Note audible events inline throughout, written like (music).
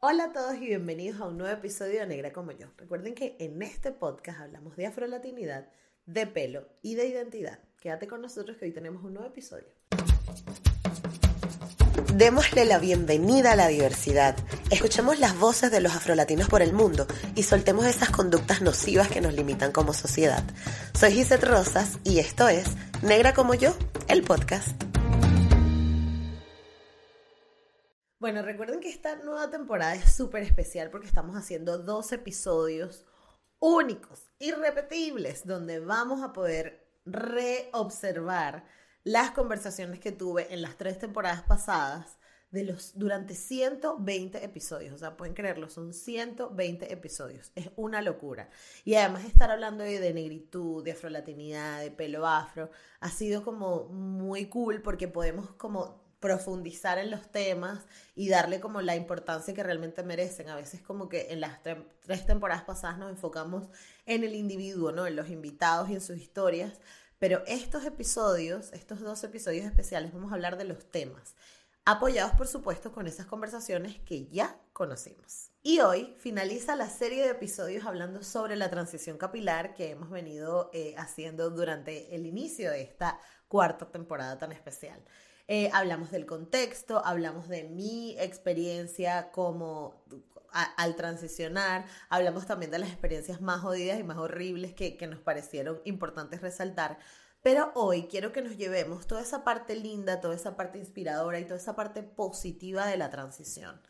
Hola a todos y bienvenidos a un nuevo episodio de Negra como yo. Recuerden que en este podcast hablamos de afrolatinidad, de pelo y de identidad. Quédate con nosotros que hoy tenemos un nuevo episodio. Démosle la bienvenida a la diversidad. Escuchemos las voces de los afrolatinos por el mundo y soltemos esas conductas nocivas que nos limitan como sociedad. Soy Gisette Rosas y esto es Negra como yo, el podcast. Bueno, recuerden que esta nueva temporada es súper especial porque estamos haciendo dos episodios únicos, irrepetibles, donde vamos a poder reobservar las conversaciones que tuve en las tres temporadas pasadas de los, durante 120 episodios. O sea, pueden creerlo, son 120 episodios. Es una locura. Y además estar hablando de, de negritud, de afrolatinidad, de pelo afro, ha sido como muy cool porque podemos como profundizar en los temas y darle como la importancia que realmente merecen. A veces como que en las tres temporadas pasadas nos enfocamos en el individuo, ¿no? En los invitados y en sus historias. Pero estos episodios, estos dos episodios especiales, vamos a hablar de los temas, apoyados por supuesto con esas conversaciones que ya conocimos. Y hoy finaliza la serie de episodios hablando sobre la transición capilar que hemos venido eh, haciendo durante el inicio de esta cuarta temporada tan especial. Eh, hablamos del contexto, hablamos de mi experiencia como al transicionar, hablamos también de las experiencias más jodidas y más horribles que, que nos parecieron importantes resaltar. Pero hoy quiero que nos llevemos toda esa parte linda, toda esa parte inspiradora y toda esa parte positiva de la transición.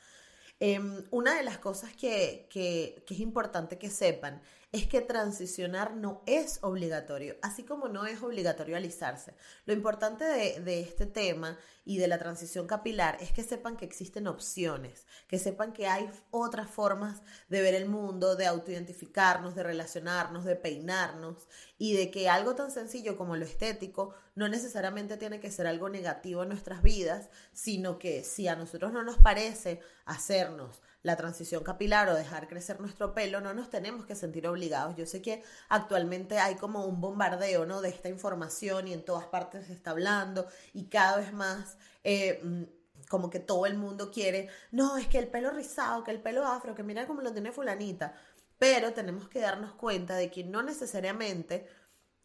Em, una de las cosas que, que, es importante que sepan es que transicionar no es obligatorio, así como no es obligatorio alisarse. Lo importante de, de, este tema y de la transición capilar es que sepan que existen opciones, que sepan que hay otras formas de ver el mundo, de autoidentificarnos, de relacionarnos, de peinarnos y de que algo tan sencillo como lo estético no necesariamente tiene que ser algo negativo en nuestras vidas, sino que si a nosotros no nos parece hacernos la transición capilar o dejar crecer nuestro pelo, no nos tenemos que sentir obligados. Yo sé que actualmente hay como un bombardeo, ¿no? De esta información y en todas partes se está hablando y cada vez más... Eh, mm, como que todo el mundo quiere, no, es que el pelo rizado, que el pelo afro, que mira cómo lo tiene fulanita. Pero tenemos que darnos cuenta de que no necesariamente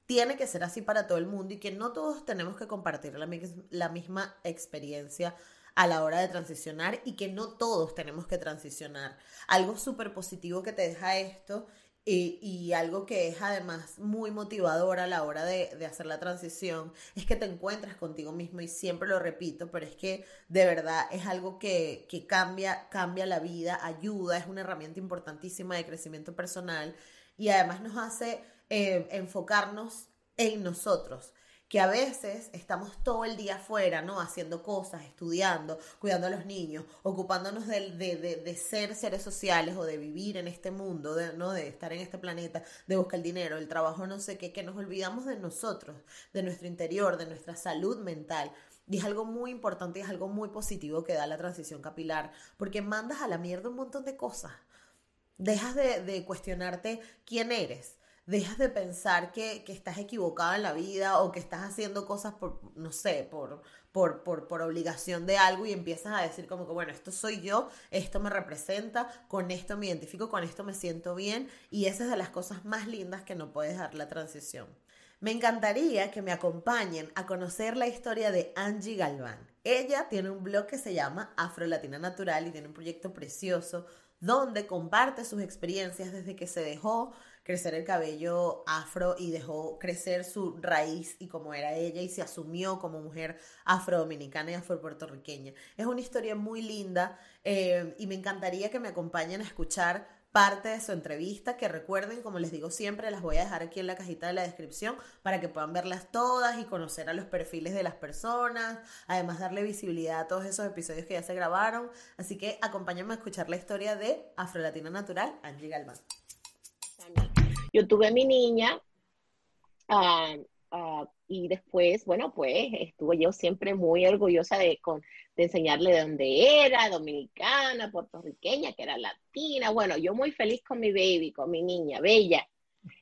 tiene que ser así para todo el mundo y que no todos tenemos que compartir la, la misma experiencia a la hora de transicionar y que no todos tenemos que transicionar. Algo súper positivo que te deja esto y, algo que es además muy motivador a la hora de, hacer la transición es que te encuentras contigo mismo y siempre lo repito, pero es que de verdad es algo que, cambia, cambia la vida, ayuda, es una herramienta importantísima de crecimiento personal y además nos hace eh, enfocarnos en nosotros que a veces estamos todo el día afuera, ¿no? Haciendo cosas, estudiando, cuidando a los niños, ocupándonos de, de, ser seres sociales o de vivir en este mundo, de, ¿no? De estar en este planeta, de buscar el dinero, el trabajo, no sé qué, que nos olvidamos de nosotros, de nuestro interior, de nuestra salud mental. Y es algo muy importante y es algo muy positivo que da la transición capilar, porque mandas a la mierda un montón de cosas. Dejas de, de cuestionarte quién eres dejas de pensar que, estás equivocado en la vida o que estás haciendo cosas por, no sé, por, por, por, por, obligación de algo y empiezas a decir como que, bueno, esto soy yo, esto me representa, con esto me identifico, con esto me siento bien y esa es de las cosas más lindas que no puedes dar la transición. Me encantaría que me acompañen a conocer la historia de Angie Galván. Ella tiene un blog que se llama Afro Latina Natural y tiene un proyecto precioso donde comparte sus experiencias desde que se dejó crecer el cabello afro y dejó crecer su raíz y como era ella y se asumió como mujer afrodominicana y afropuertorriqueña. Es una historia muy linda eh, y me encantaría que me acompañen a escuchar parte de su entrevista, que recuerden, como les digo siempre, las voy a dejar aquí en la cajita de la descripción para que puedan verlas todas y conocer a los perfiles de las personas, además darle visibilidad a todos esos episodios que ya se grabaron. Así que acompáñenme a escuchar la historia de Afrolatina Natural, Angie Galván. Yo tuve mi niña ah, ah, y después, bueno, pues estuve yo siempre muy orgullosa de, con, de enseñarle de dónde era, dominicana, puertorriqueña, que era latina. Bueno, yo muy feliz con mi baby, con mi niña, bella.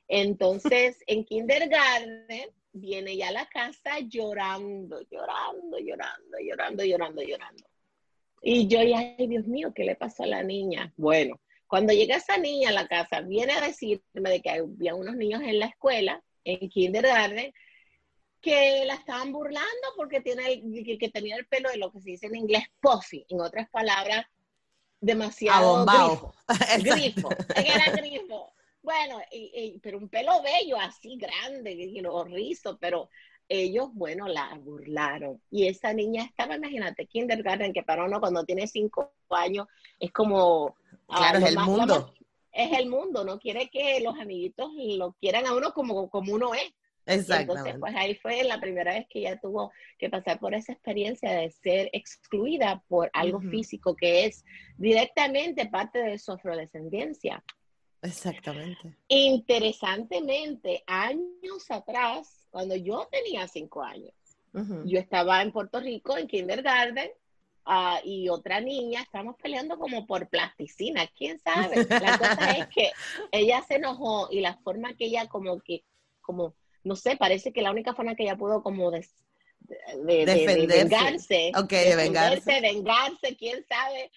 Entonces, (laughs) en kindergarten viene ya a la casa llorando, llorando, llorando, llorando, llorando, llorando. Y yo, ay, Dios mío, ¿qué le pasó a la niña? Bueno, cuando llega esa niña a la casa, viene a decirme de que había unos niños en la escuela, en kindergarten, que la estaban burlando porque tiene que, tenía el pelo de lo que se dice en inglés puffy, en otras palabras, demasiado grifo. (laughs) grifo, era grifo. Bueno, pero un pelo bello, así grande, y know, rizo, pero ellos, bueno, la burlaron. Y esa niña estaba, imagínate, kindergarten, que para uno cuando tiene cinco años es como... Ah, claro, es el mundo. es el mundo, no quiere que los amiguitos lo quieran a uno como, como uno es. Entonces, pues ahí fue la primera vez que ella tuvo que pasar por esa experiencia de ser excluida por algo físico que es directamente parte de su afrodescendencia. Exactamente. Interesantemente, años atrás, cuando yo tenía cinco años, yo estaba en Puerto Rico en kindergarten ah, y otra niña, estábamos peleando como por plasticina, quién sabe. La cosa es que (laughs) ella se enojó y la forma que ella como que, como no sé, parece que la única forma que ella pudo como de, de, de, vengarse, de vengarse. vengarse, quién sabe,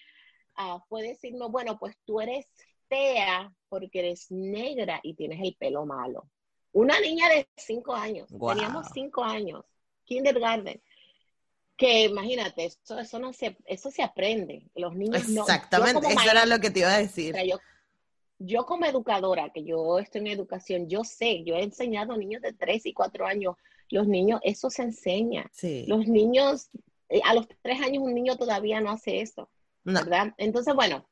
uh, fue decirnos, bueno, pues tú eres fea porque eres negra y tienes el pelo malo. Una niña de cinco años, teníamos cinco años, kindergarten, que imagínate, eso, eso, no se, eso se aprende. Los niños Exactamente, eso era lo que te iba a decir yo como educadora, que yo estoy en educación, yo sé, yo he enseñado a niños de 3 y 4 años, los niños, eso se enseña. Los niños, eh, a los 3 años un niño todavía no hace eso, ¿verdad? Entonces, bueno.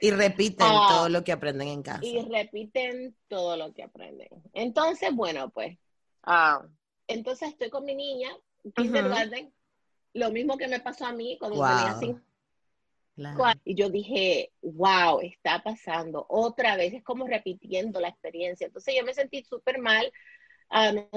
Y repiten ah, todo lo que aprenden en casa. Y repiten todo lo que aprenden. Entonces, bueno, pues, ah, entonces estoy con mi niña, kindergarten, lo mismo que me pasó a mí cuando tenía 5 y yo dije, wow, está pasando otra vez, es como repitiendo la experiencia. Entonces yo me sentí súper mal, uh, no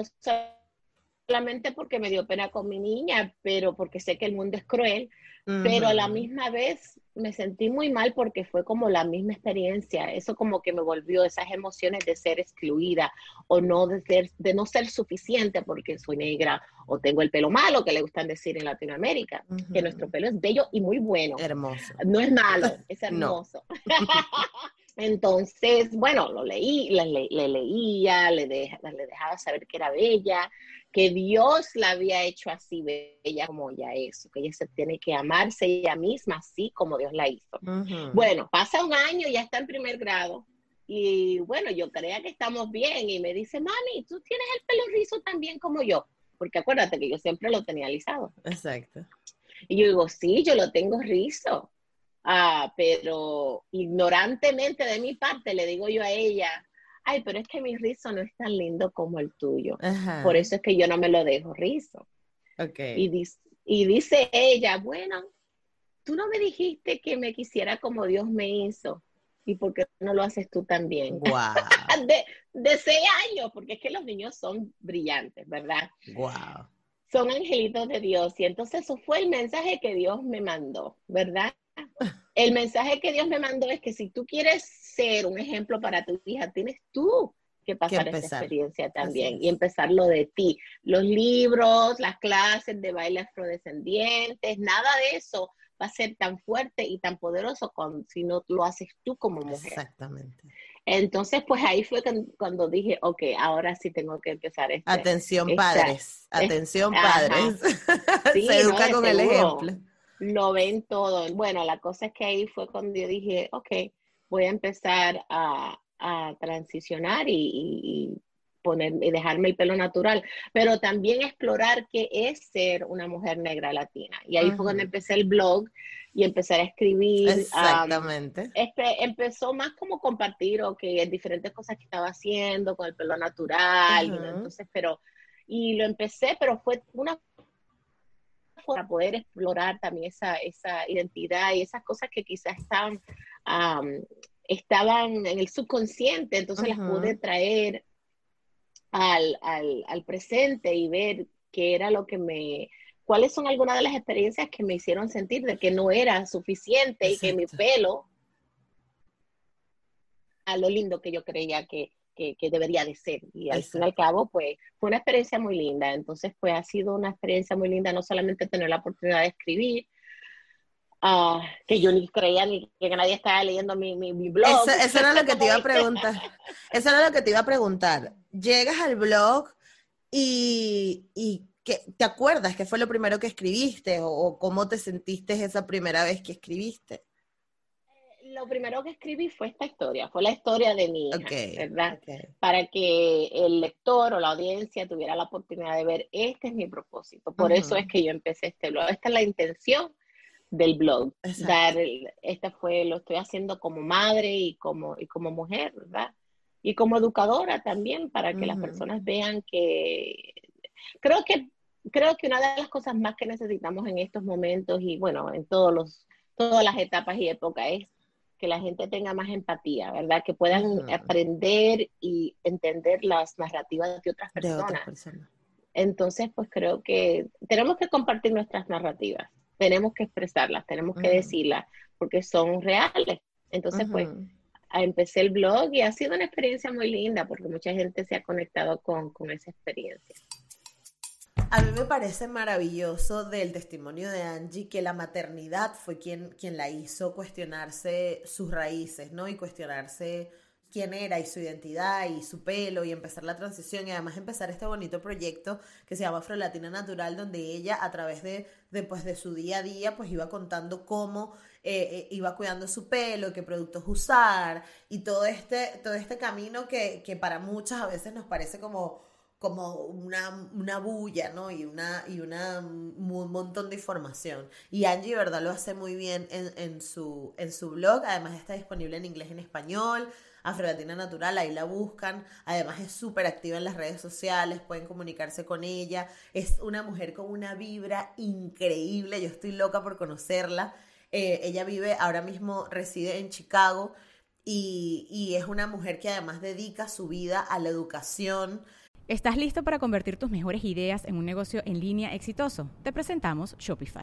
solamente porque me dio pena con mi niña, pero porque sé que el mundo es cruel, pero a la misma vez me sentí muy mal porque fue como la misma experiencia, eso como que me volvió esas emociones de ser excluida o no de ser, de no ser suficiente porque soy negra o tengo el pelo malo, que le gustan decir en Latinoamérica, que nuestro pelo es bello y muy bueno. Hermoso. No es malo, (laughs) es hermoso. (laughs) Entonces, bueno, lo leí, le, leía, le, le dejaba saber que era bella, que Dios la había hecho así bella como ella es, que ella se tiene que amarse ella misma así como Dios la hizo. Bueno, pasa un año, ya está en primer grado, y bueno, yo creía que estamos bien, y me dice, mami, tú tienes el pelo rizo también como yo, porque acuérdate que yo siempre lo tenía alisado. Exacto. Y yo digo, sí, yo lo tengo rizo. Ah, pero ignorantemente de mi parte le digo yo a ella, ay, pero es que mi rizo no es tan lindo como el tuyo. Por eso es que yo no me lo dejo rizo. Okay. Y, dice, y dice ella, bueno, tú no me dijiste que me quisiera como Dios me hizo. ¿Y por qué no lo haces tú también? (laughs) Wow. de, de seis años, porque es que los niños son brillantes, ¿verdad? Wow. Son angelitos de Dios. Y entonces eso fue el mensaje que Dios me mandó, ¿verdad? (laughs) El mensaje que Dios me mandó es que si tú quieres ser un ejemplo para tu hija, tienes tú que pasar esa experiencia también y empezar lo de ti. Los libros, las clases de baile afrodescendientes, nada de eso va a ser tan fuerte y tan poderoso si no lo haces tú como mujer. Exactamente. Entonces, pues ahí fue cuando dije, ok, ahora sí tengo que empezar. Este, atención padres, atención padres. (laughs) Se educa con el ejemplo lo ven todo. Bueno, la cosa es que ahí fue cuando yo dije, ok, voy a empezar a, transicionar y, poner y dejarme el pelo natural, pero también explorar qué es ser una mujer negra latina. Y ahí fue cuando empecé el blog y empecé a escribir. Exactamente. este, empezó más como compartir o que diferentes cosas que estaba haciendo con el pelo natural, entonces, pero, y lo empecé, pero fue una para poder explorar también esa, esa identidad y esas cosas que quizás estaban, estaban en el subconsciente, entonces las pude traer al, al, al presente y ver qué era lo que me, cuáles son algunas de las experiencias que me hicieron sentir de que no era suficiente y que mi pelo a lo lindo que yo creía que, que, debería de ser. Y al fin y al cabo, pues fue una experiencia muy linda. Entonces, pues ha sido una experiencia muy linda no solamente tener la oportunidad de escribir, uh, que yo ni creía ni que nadie estaba leyendo mi, mi, blog. Eso, era lo que te iba a (laughs) preguntar. Eso era lo que te iba a preguntar. Llegas al blog y, y ¿te acuerdas qué fue lo primero que escribiste o, cómo te sentiste esa primera vez que escribiste? Eh, lo primero que escribí fue esta historia, fue la historia de mi hija, ¿verdad? Para que el lector o la audiencia tuviera la oportunidad de ver, este es mi propósito, por eso es que yo empecé este blog, esta es la intención del blog, dar, este fue, lo estoy haciendo como madre y como, y como mujer, ¿verdad? Y como educadora también, para que las personas vean que creo que creo que una de las cosas más que necesitamos en estos momentos y bueno, en todos los todas las etapas y épocas es que la gente tenga más empatía, ¿verdad? Que puedan aprender y entender las narrativas de otras personas. Entonces, pues creo que tenemos que compartir nuestras narrativas, tenemos que expresarlas, tenemos que decirlas, porque son reales. Entonces, pues empecé el blog y ha sido una experiencia muy linda porque mucha gente se ha conectado con, con esa experiencia. A mí me parece maravilloso del testimonio de Angie que la maternidad fue quien, quien la hizo cuestionarse sus raíces, ¿no? Y cuestionarse quién era y su identidad y su pelo y empezar la transición y además empezar este bonito proyecto que se llama Afro Latina Natural donde ella a través de, de, pues, de su día a día pues iba contando cómo eh, eh, iba cuidando su pelo, qué productos usar y todo este, todo este camino que, que para muchas a veces nos parece como como una, una bulla, ¿no? Y, una, y una, un montón de información. Y Angie, ¿verdad? Lo hace muy bien en, en, su, en su blog. Además está disponible en inglés y en español. Afro-Latina Natural, ahí la buscan. Además es súper activa en las redes sociales, pueden comunicarse con ella. Es una mujer con una vibra increíble, yo estoy loca por conocerla. Eh, ella vive, ahora mismo reside en Chicago y, y es una mujer que además dedica su vida a la educación, ¿Estás listo para convertir tus mejores ideas en un negocio en línea exitoso? Te presentamos Shopify.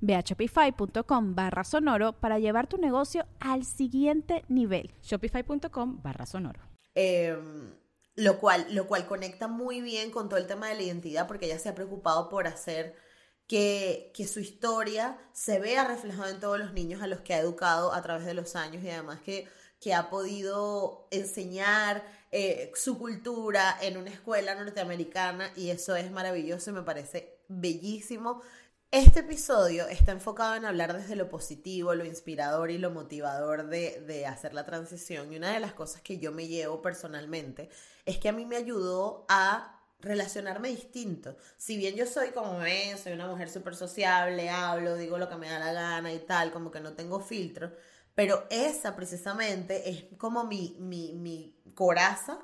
Ve a shopify.com barra sonoro para llevar tu negocio al siguiente nivel. Shopify.com barra sonoro. Em, lo, cual, lo cual conecta muy bien con todo el tema de la identidad porque ella se ha preocupado por hacer que, que, su historia se vea reflejada en todos los niños a los que ha educado a través de los años y además que, que ha podido enseñar eh, su cultura en una escuela norteamericana y eso es maravilloso y me parece bellísimo este episodio está enfocado en hablar desde lo positivo, lo inspirador y lo motivador de, hacer la transición. Y una de las cosas que yo me llevo personalmente es que a mí me ayudó a relacionarme distinto. Si bien yo soy como ven, soy una mujer súper sociable, hablo, digo lo que me da la gana y tal, como que no tengo filtro, pero esa precisamente es como mi, mi, mi coraza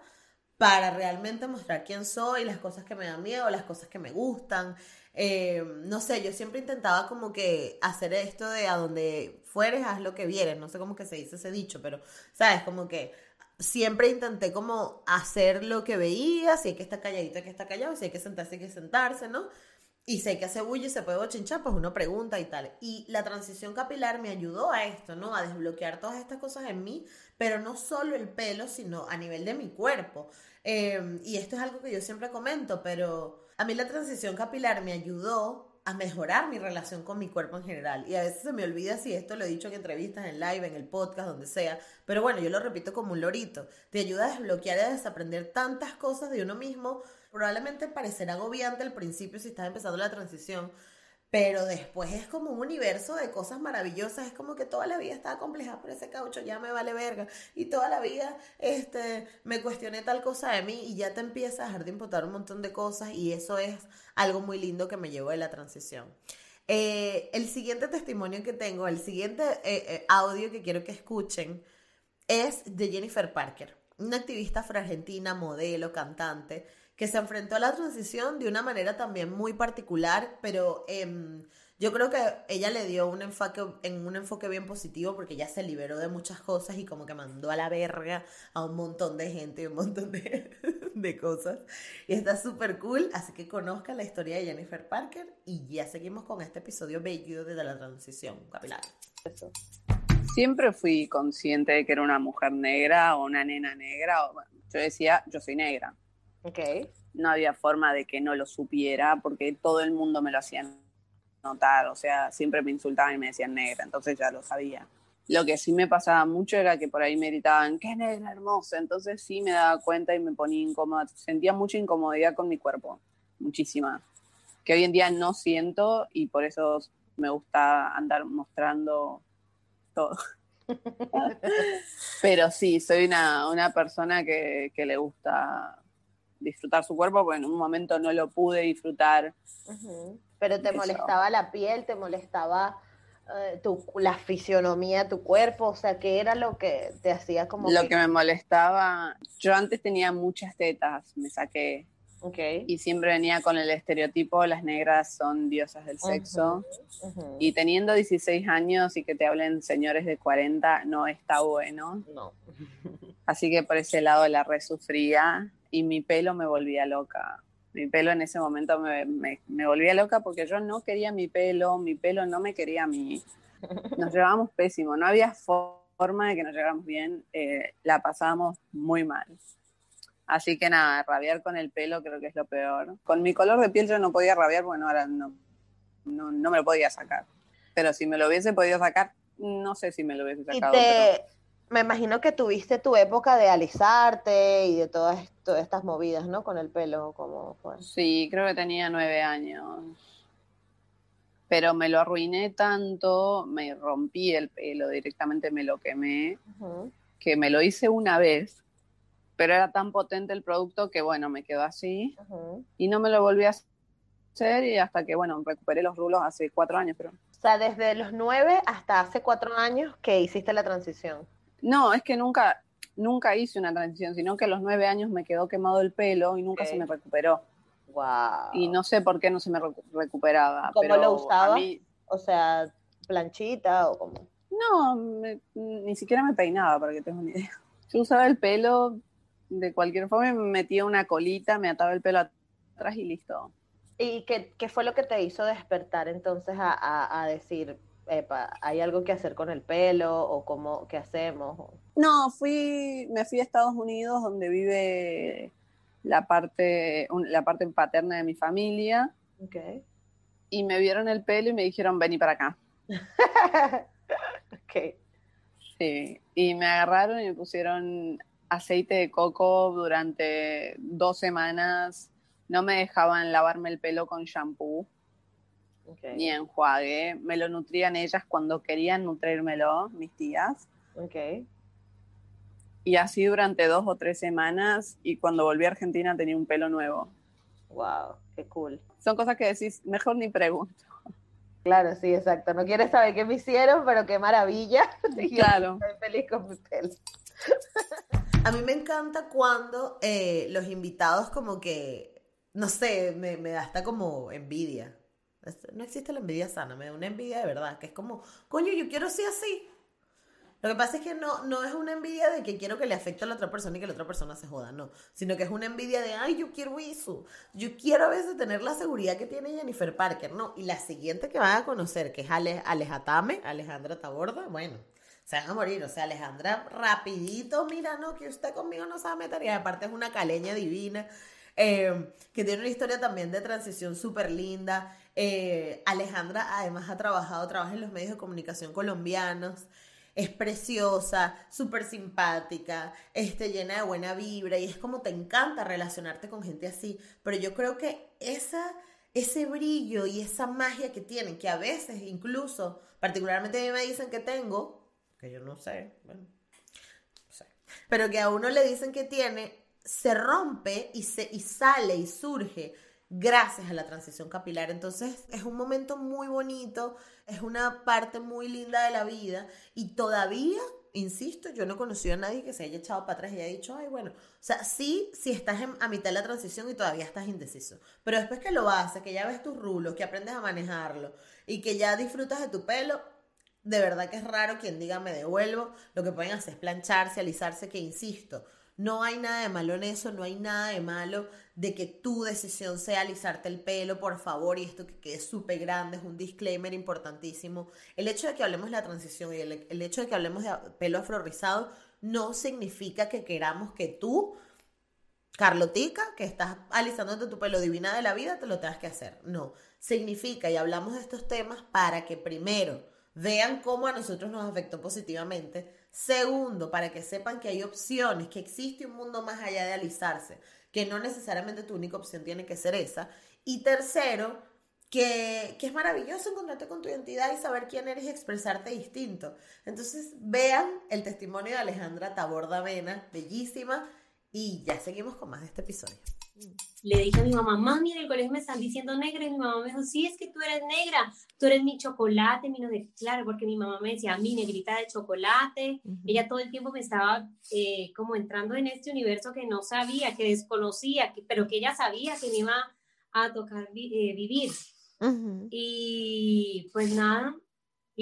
para realmente mostrar quién soy, las cosas que me dan miedo, las cosas que me gustan. Eh, no sé, yo siempre intentaba como que hacer esto de a donde fueres, haz lo que vieres. No sé cómo que se dice ese dicho, pero, ¿sabes? Como que siempre intenté como hacer lo que veía, si hay que estar calladito, hay que estar callado, si hay que sentarse, hay que sentarse, ¿no? Y si hay que hacer bulla y se puede bochinchar, pues uno pregunta y tal. Y la transición capilar me ayudó a esto, ¿no? A desbloquear todas estas cosas en mí, pero no solo el pelo, sino a nivel de mi cuerpo. Em, y esto es algo que yo siempre comento, pero a mí la transición capilar me ayudó a mejorar mi relación con mi cuerpo en general. Y a veces se me olvida si esto lo he dicho en entrevistas, en live, en el podcast, donde sea. Pero bueno, yo lo repito como un lorito. Te ayuda a desbloquear y a desaprender tantas cosas de uno mismo. Probablemente parecerá agobiante al principio si estás empezando la transición, pero después es como un universo de cosas maravillosas. Es como que toda la vida estaba compleja por ese caucho, ya me vale verga. Y toda la vida este, me cuestioné tal cosa de mí y ya te empieza a dejar de importar un montón de cosas. Y eso es algo muy lindo que me llevó de la transición. Eh, el siguiente testimonio que tengo, el siguiente eh, eh, audio que quiero que escuchen es de Jennifer Parker, una activista afro-argentina, modelo, cantante que se enfrentó a la transición de una manera también muy particular, pero em, yo creo que ella le dio un enfoque, en un enfoque bien positivo porque ya se liberó de muchas cosas y como que mandó a la verga a un montón de gente y un montón de, (laughs) cosas. Y está súper cool, así que conozcan la historia de Jennifer Parker y ya seguimos con este episodio bello de la transición capilar. Siempre fui consciente de que era una mujer negra o una nena negra. O, yo decía, yo soy negra Ok. No había forma de que no lo supiera porque todo el mundo me lo hacía notar, o sea, siempre me insultaban y me decían negra, entonces ya lo sabía. Lo que sí me pasaba mucho era que por ahí me gritaban, qué negra hermosa, entonces sí me daba cuenta y me ponía incómoda, sentía mucha incomodidad con mi cuerpo, muchísima, que hoy en día no siento y por eso me gusta andar mostrando todo. (laughs) Pero sí, soy una, una persona que, que le gusta disfrutar su cuerpo, porque en un momento no lo pude disfrutar. Pero te molestaba la piel, te molestaba eh, tu, la fisionomía tu cuerpo, o sea, ¿qué era lo que te hacía como... Lo que... me molestaba, yo antes tenía muchas tetas, me saqué. Okay. Y siempre venía con el estereotipo, las negras son diosas del sexo. Y teniendo 16 años y que te hablen señores de 40, no está bueno. No. (laughs) Así que por ese lado la resufría y mi pelo me volvía loca. Mi pelo en ese momento me, me, volvía loca porque yo no quería mi pelo, mi pelo no me quería a mí. (laughs) Nos llevábamos pésimo, no había forma de que nos lleváramos bien, eh, la pasábamos muy mal. Así que nada, rabiar con el pelo creo que es lo peor. Con mi color de piel yo no podía rabiar, bueno, ahora no, no, no me lo podía sacar. Pero si me lo hubiese podido sacar, no sé si me lo hubiese sacado. ¿Y te, me imagino que tuviste tu época de alisarte y de todas, todas estas movidas, ¿no? Con el pelo, como fue. Sí, creo que tenía nueve años. Pero me lo arruiné tanto, me rompí el pelo, directamente me lo quemé, que me lo hice una vez, pero era tan potente el producto que, bueno, me quedó así y no me lo volví a hacer y hasta que, bueno, recuperé los rulos hace cuatro años, pero... O sea, desde los nueve hasta hace cuatro años que hiciste la transición. No, es que nunca, nunca hice una transición, sino que a los nueve años me quedó quemado el pelo y nunca se me recuperó. Wow. Y no sé por qué no se me recuperaba. ¿Cómo lo usaba? O sea, planchita o como. No, ni siquiera me peinaba, para que tengas una idea. Yo usaba el pelo de cualquier forma, me metía una colita, me ataba el pelo atrás y listo. ¿Y qué, qué fue lo que te hizo despertar entonces a, a decir, hay algo que hacer con el pelo o cómo, qué hacemos. No, fui, me fui a Estados Unidos donde vive la parte, la parte paterna de mi familia. Okay. Y me vieron el pelo y me dijeron, vení para acá. (laughs) ok. Sí, y me agarraron y me pusieron aceite de coco durante dos semanas. No me dejaban lavarme el pelo con shampoo ni enjuague. Me lo nutrían ellas cuando querían nutrírmelo, mis tías. Okay. Y así durante dos o tres semanas y cuando volví a Argentina tenía un pelo nuevo. Wow, qué cool. Son cosas que decís, mejor ni pregunto. Claro, sí, exacto. No quieres saber qué me hicieron, pero qué maravilla. (laughs) Claro. Estoy feliz con mi pelo. A mí me encanta cuando eh, los invitados como que, no sé, me, me da hasta como envidia. No existe la envidia sana, me da una envidia de verdad, que es como, coño, yo quiero ser así. Lo que pasa es que no, no es una envidia de que quiero que le afecte a la otra persona y que la otra persona se joda, no. Sino que es una envidia de, ay, yo quiero eso. Yo quiero a veces tener la seguridad que tiene Jennifer Parker, ¿no? Y la siguiente que van a conocer, que es Ale, Alejatame, Alejandra Taborda, bueno, se van a morir. O sea, Alejandra, rapidito, mira, no, que usted conmigo no se va a meter. Y aparte es una caleña divina. Eh, que tiene una historia también de transición súper linda. Eh, Alejandra además ha trabajado, trabaja en los medios de comunicación colombianos. Es preciosa, súper simpática, este, llena de buena vibra y es como te encanta relacionarte con gente así. Pero yo creo que esa, ese brillo y esa magia que tienen, que a veces incluso, particularmente a mí me dicen que tengo, que yo no sé, bueno, pero que a uno le dicen que tiene, se rompe y, se, y sale y surge gracias a la transición capilar. Entonces es un momento muy bonito, es una parte muy linda de la vida y todavía, insisto, yo no he conocido a nadie que se haya echado para atrás y haya dicho, ay, bueno, o sea, sí, si estás a mitad de la transición y todavía estás indeciso, pero después que lo haces, que ya ves tus rulos, que aprendes a manejarlo y que ya disfrutas de tu pelo, de verdad que es raro quien diga me devuelvo, lo que pueden hacer es plancharse, alisarse, que insisto, no hay nada de malo en eso, no hay nada de malo de que tu decisión sea alisarte el pelo, por favor, y esto que quede súper grande, es un disclaimer importantísimo. El hecho de que hablemos de la transición y el, hecho de que hablemos de pelo afrorizado no significa que queramos que tú, Carlotica, que estás alisándote tu pelo divina de la vida, te lo tengas que hacer. No, significa, y hablamos de estos temas para que primero vean cómo a nosotros nos afectó positivamente. Segundo, para que sepan que hay opciones, que existe un mundo más allá de alisarse, que no necesariamente tu única opción tiene que ser esa. Y tercero, que, que, es maravilloso encontrarte con tu identidad y saber quién eres y expresarte distinto. Entonces, vean el testimonio de Alejandra Taborda Vena, bellísima, y ya seguimos con más de este episodio. Le dije a mi mamá, mami, en el colegio me están diciendo negra. Y mi mamá me dijo, sí, es que tú eres negra, tú eres mi chocolate. Mi no claro, porque mi mamá me decía, mi negrita de chocolate. Ella todo el tiempo me estaba eh, como entrando en este universo que no sabía, que desconocía, que, pero que ella sabía que me iba a tocar eh, vivir. Y pues nada,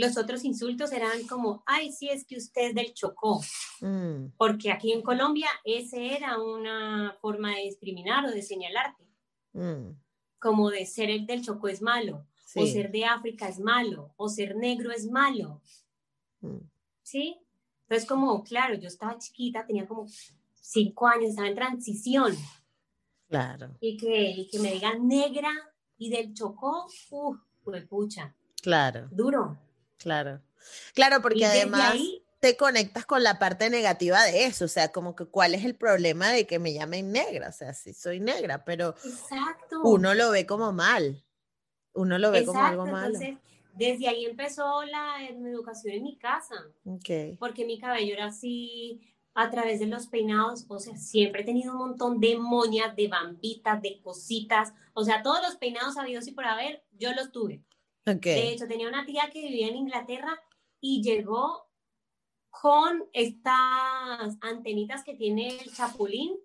los otros insultos eran como, ay, sí, es que usted es del Chocó. Mm. Porque aquí en Colombia ese era una forma de discriminar o de señalarte. Mm. Como de ser el del Chocó es malo, o ser de África es malo, o ser negro es malo. Mm. ¿Sí? Entonces, como, claro, yo estaba chiquita, tenía como cinco años, estaba en transición. Claro. Y que, y que me digan negra y del Chocó, uff, pues pucha. Claro. Duro. Claro. Claro, porque además te conectas con la parte negativa de eso, o sea, como que cuál es el problema de que me llamen negra, o sea, sí soy negra, pero uno lo ve como mal, uno lo ve como algo malo. Entonces, desde ahí empezó la educación en mi casa, porque mi cabello era así, a través de los peinados, o sea, siempre he tenido un montón de moñas, de bambitas, de cositas, o sea, todos los peinados habidos y por haber, yo los tuve. De hecho, tenía una tía que vivía en Inglaterra y llegó con estas antenitas que tiene el chapulín,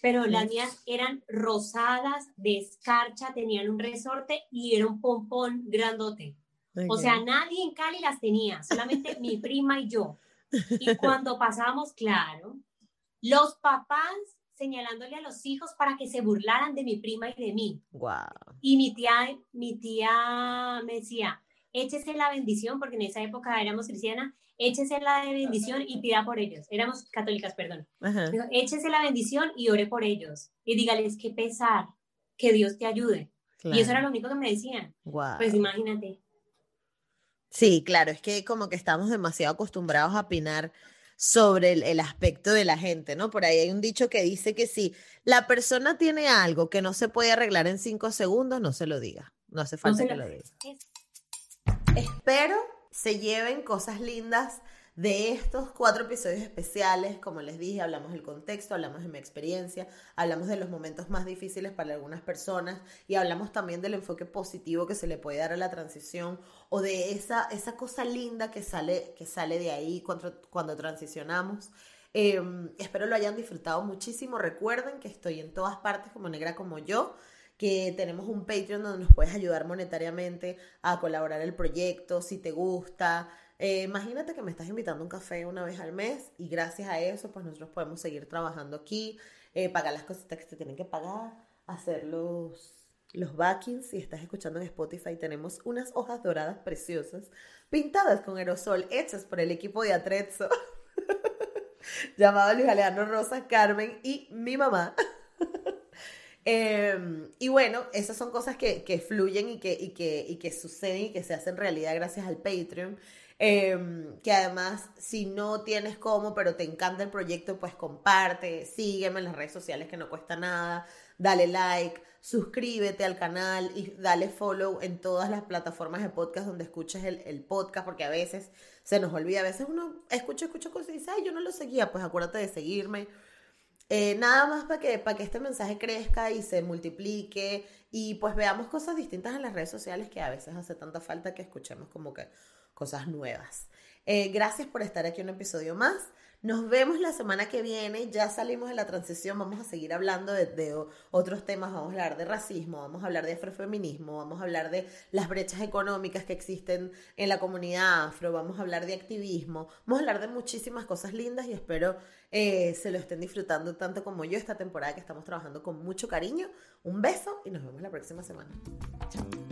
pero las mías eran rosadas, de escarcha, tenían un resorte y era un pompón grandote. O sea, nadie en Cali las tenía, solamente mi prima y yo. (laughs) Y cuando pasamos, claro, los papás señalándole a los hijos para que se burlaran de mi prima y de mí. Wow. Y mi tía, mi tía me decía, échese la bendición, porque en esa época éramos cristianas, échese la bendición y pida por ellos. Éramos católicas, perdón. Dijo, échese la bendición y ore por ellos. Y dígales que pesar, que Dios te ayude. Y eso era lo único que me decían. Wow. Pues imagínate. Sí, claro, es que como que estamos demasiado acostumbrados a opinar sobre el, aspecto de la gente, ¿no? Por ahí hay un dicho que dice que si la persona tiene algo que no se puede arreglar en cinco segundos, no se lo diga. No hace falta que lo diga. Espero se lleven cosas lindas de estos cuatro episodios especiales, como les dije, hablamos del contexto, hablamos de mi experiencia, hablamos de los momentos más difíciles para algunas personas y hablamos también del enfoque positivo que se le puede dar a la transición o de esa, esa cosa linda que sale, que sale de ahí cuando, cuando transicionamos. Em, espero lo hayan disfrutado muchísimo. Recuerden que estoy en todas partes como negra como yo que tenemos un Patreon donde nos puedes ayudar monetariamente a colaborar el proyecto, si te gusta, Eh, imagínate que me estás invitando a un café una vez al mes y gracias a eso, pues nosotros podemos seguir trabajando aquí, eh, pagar las cositas que se tienen que pagar, hacer los, los backings. Si estás escuchando en Spotify, tenemos unas hojas doradas preciosas pintadas con aerosol, hechas por el equipo de Atrezzo, (laughs) llamado Luis Alejandro Rosa, Carmen y mi mamá. Em, y bueno, esas son cosas que, que fluyen y que, y, que, y que suceden y que se hacen realidad gracias al Patreon. Em, que además, si no tienes cómo, pero te encanta el proyecto, pues comparte, sígueme en las redes sociales que no cuesta nada, dale like, suscríbete al canal y dale follow en todas las plataformas de podcast donde escuches el, el podcast, porque a veces se nos olvida, a veces uno escucha, escucha cosas y dice, ay, yo no lo seguía, pues acuérdate de seguirme. Eh, nada más para que, que este mensaje crezca y se multiplique y pues veamos cosas distintas en las redes sociales que a veces hace tanta falta que escuchemos como que cosas nuevas. Eh, gracias por estar aquí un episodio más. Nos vemos la semana que viene, ya salimos de la transición, vamos a seguir hablando de, otros temas, vamos a hablar de racismo, vamos a hablar de afrofeminismo, vamos a hablar de las brechas económicas que existen en la comunidad afro, vamos a hablar de activismo, vamos a hablar de muchísimas cosas lindas y espero eh, se lo estén disfrutando tanto como yo esta temporada que estamos trabajando con mucho cariño. Un beso y nos vemos la próxima semana. Chao.